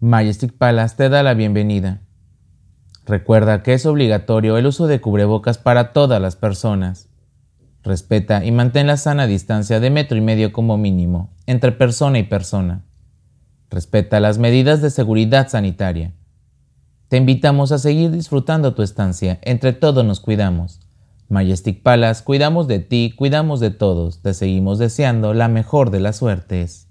Majestic Palace te da la bienvenida. Recuerda que es obligatorio el uso de cubrebocas para todas las personas. Respeta y mantén la sana distancia de metro y medio como mínimo entre persona y persona. Respeta las medidas de seguridad sanitaria. Te invitamos a seguir disfrutando tu estancia. Entre todos nos cuidamos. Majestic Palace, cuidamos de ti, cuidamos de todos. Te seguimos deseando la mejor de las suertes.